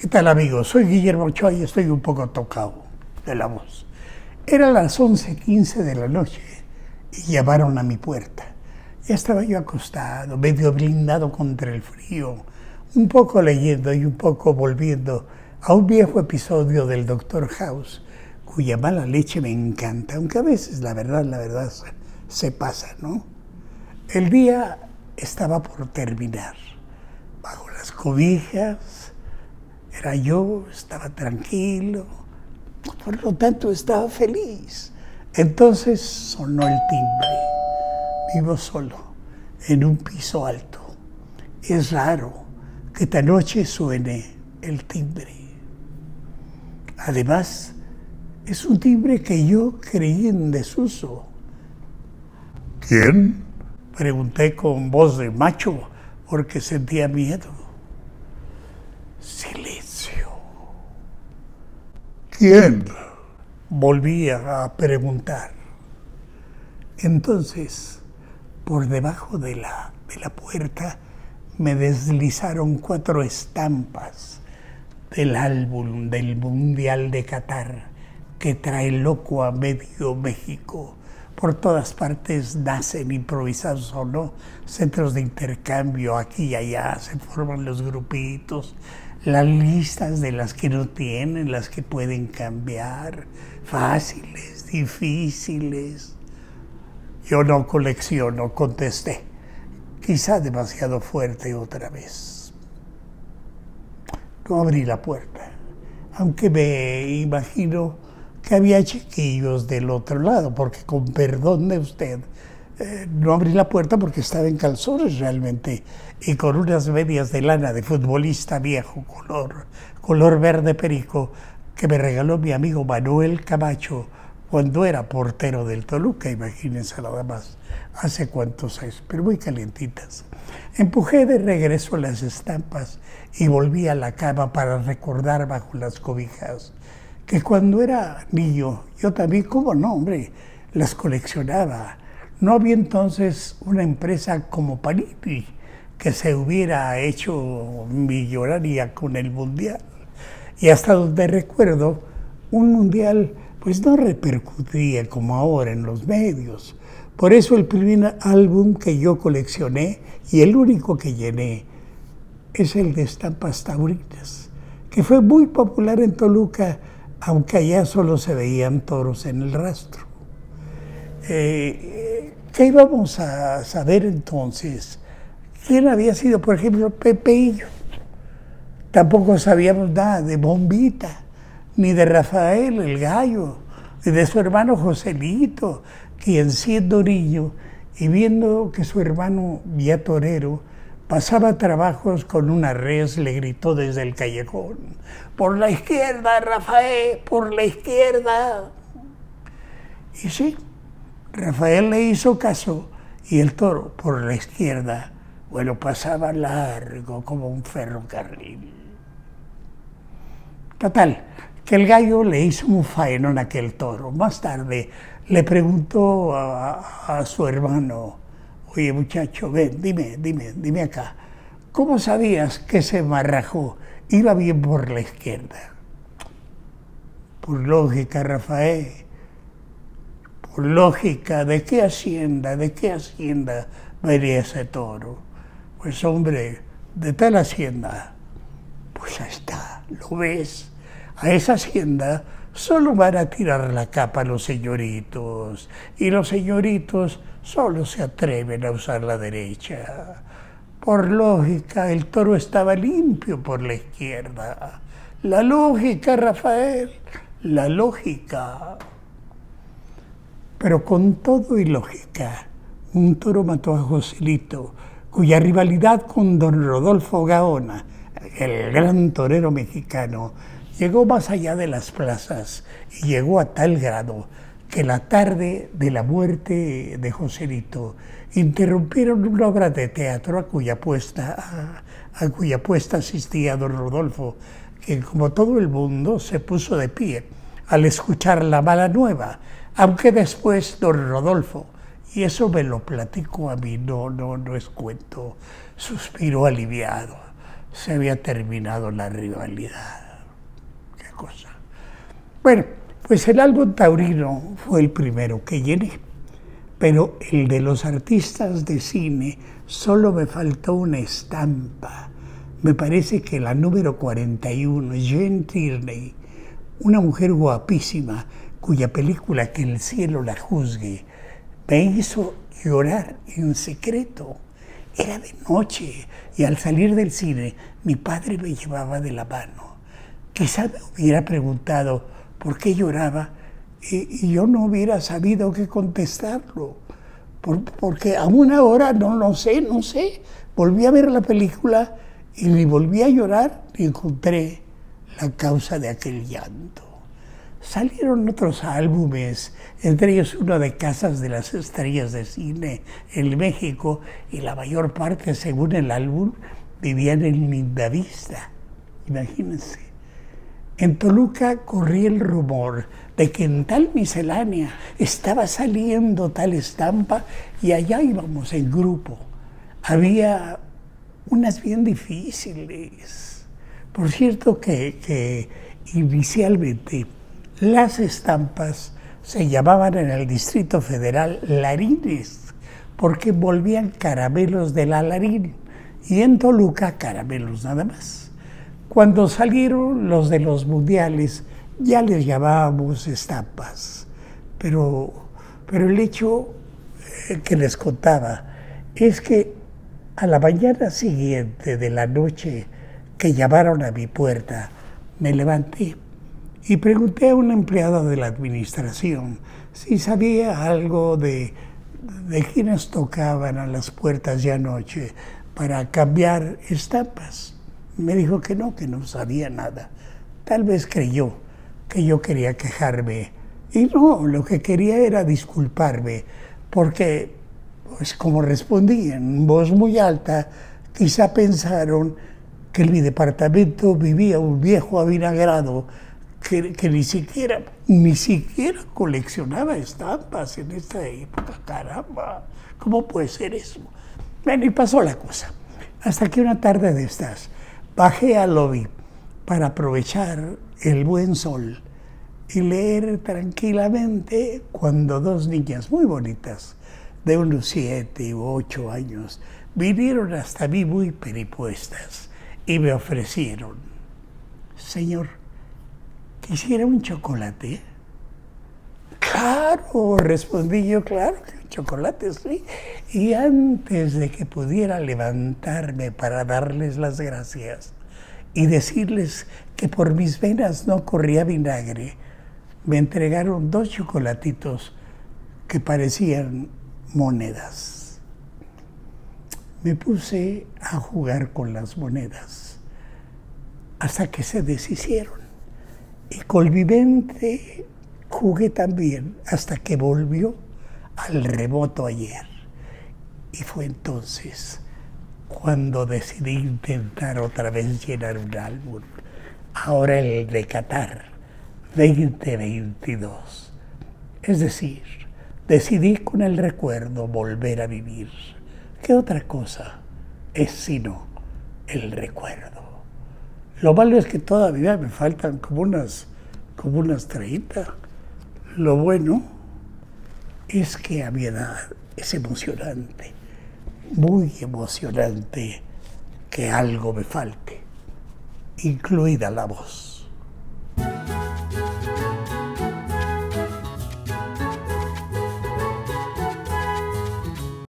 ¿Qué tal amigos? Soy Guillermo Ochoa y estoy un poco tocado de la voz. Era las 11.15 de la noche y llamaron a mi puerta. Ya estaba yo acostado, medio blindado contra el frío, un poco leyendo y un poco volviendo a un viejo episodio del Doctor House, cuya mala leche me encanta, aunque a veces la verdad, la verdad se pasa, ¿no? El día estaba por terminar. Bajo las cobijas, era yo, estaba tranquilo, por lo tanto estaba feliz. Entonces sonó el timbre. Vivo solo, en un piso alto. Es raro que esta noche suene el timbre. Además, es un timbre que yo creí en desuso. ¿Quién? Pregunté con voz de macho porque sentía miedo. Silencio. ¿Quién? Volví a preguntar. Entonces, por debajo de la, de la puerta me deslizaron cuatro estampas del álbum del Mundial de Qatar que trae loco a medio México. Por todas partes nacen improvisados o no, centros de intercambio aquí y allá, se forman los grupitos, las listas de las que no tienen, las que pueden cambiar, fáciles, difíciles. Yo no colecciono, contesté, quizá demasiado fuerte otra vez. No abrí la puerta, aunque me imagino que había chiquillos del otro lado, porque con perdón de usted, no abrí la puerta porque estaba en calzones realmente y con unas medias de lana de futbolista viejo, color, color verde perico, que me regaló mi amigo Manuel Camacho cuando era portero del Toluca, imagínense nada más, hace cuántos años, pero muy calientitas. Empujé de regreso las estampas y volví a la cama para recordar bajo las cobijas que cuando era niño, yo también, como no, hombre, las coleccionaba. No había entonces una empresa como Panini que se hubiera hecho millonaria con el mundial. Y hasta donde recuerdo, un mundial pues no repercutía como ahora en los medios. Por eso el primer álbum que yo coleccioné y el único que llené es el de estampas taurinas, que fue muy popular en Toluca aunque allá solo se veían toros en el rastro. Eh, ¿Qué íbamos a saber entonces? ¿Quién había sido, por ejemplo, Pepeillo? Tampoco sabíamos nada de Bombita, ni de Rafael el Gallo, ni de su hermano Joselito, quien siendo niño y viendo que su hermano, ya torero, Pasaba trabajos con una res, le gritó desde el callejón, por la izquierda, Rafael, por la izquierda. Y sí, Rafael le hizo caso y el toro por la izquierda, bueno, pasaba largo como un ferrocarril. Total, que el gallo le hizo un faenón a aquel toro. Más tarde le preguntó a, a su hermano, Oye, muchacho, ven, dime, dime, dime acá. ¿Cómo sabías que ese marrajo iba bien por la izquierda? Por lógica, Rafael. Por lógica, ¿de qué hacienda, de qué hacienda venía ese toro? Pues hombre, de tal hacienda. Pues ahí está, ¿lo ves? A esa hacienda solo van a tirar la capa los señoritos. Y los señoritos solo se atreven a usar la derecha. Por lógica, el toro estaba limpio por la izquierda. La lógica, Rafael, la lógica. Pero con todo y lógica, un toro mató a Joselito, cuya rivalidad con don Rodolfo Gaona, el gran torero mexicano, llegó más allá de las plazas y llegó a tal grado que la tarde de la muerte de Joselito interrumpieron una obra de teatro a cuya puesta, a, cuya puesta asistía don Rodolfo, que como todo el mundo se puso de pie al escuchar la mala nueva, aunque después don Rodolfo, y eso me lo platico a mí, no, no, no es cuento, suspiró aliviado se había terminado la rivalidad. Qué cosa. Bueno, pues el álbum taurino fue el primero que llené, pero el de los artistas de cine solo me faltó una estampa. Me parece que la número 41, Jane Tierney, una mujer guapísima cuya película Que el cielo la juzgue, me hizo llorar en secreto. Era de noche y al salir del cine mi padre me llevaba de la mano. Quizá me hubiera preguntado por qué lloraba y, yo no hubiera sabido qué contestarlo. porque a una hora no lo sé, no sé. Volví a ver la película y me volví a llorar y encontré la causa de aquel llanto. Salieron otros álbumes, entre ellos uno de Casas de las Estrellas de Cine en México, y la mayor parte, según el álbum, vivían en Lindavista. Imagínense. En Toluca corría el rumor de que en tal miscelánea estaba saliendo tal estampa y allá íbamos en grupo. Había unas bien difíciles. Por cierto que, que inicialmente las estampas se llamaban en el Distrito Federal larines, porque volvían caramelos de la larín, y en Toluca caramelos nada más. Cuando salieron los de los mundiales, ya les llamábamos estampas, pero, pero el hecho eh, que les contaba es que a la mañana siguiente de la noche que llamaron a mi puerta, me levanté y pregunté a un empleado de la administración si sabía algo de, de quienes tocaban a las puertas de anoche para cambiar estampas. Me dijo que no, que no sabía nada. Tal vez creyó que yo quería quejarme. Y no, lo que quería era disculparme, porque, pues como respondí en voz muy alta, quizá pensaron que en mi departamento vivía un viejo avinagrado que, ni siquiera, ni siquiera coleccionaba estampas en esta época. Caramba, ¿cómo puede ser eso? Bueno, y pasó la cosa. Hasta que una tarde de estas bajé al lobby para aprovechar el buen sol y leer tranquilamente cuando dos niñas muy bonitas, de unos siete u ocho años, vinieron hasta mí muy peripuestas y me ofrecieron, Señor, ¿quisiera un chocolate? Claro, respondí yo, claro que chocolate, sí. Y antes de que pudiera levantarme para darles las gracias y decirles que por mis venas no corría vinagre, me entregaron dos chocolatitos que parecían monedas. Me puse a jugar con las monedas hasta que se deshicieron. Y colvivente jugué también hasta que volvió al remoto ayer. Y fue entonces cuando decidí intentar otra vez llenar un álbum. Ahora el de Qatar 2022. Es decir, decidí con el recuerdo volver a vivir. ¿Qué otra cosa es sino el recuerdo? Lo malo es que todavía me faltan como unas, como unas 30. Lo bueno es que a mi edad es emocionante, muy emocionante que algo me falte, incluida la voz.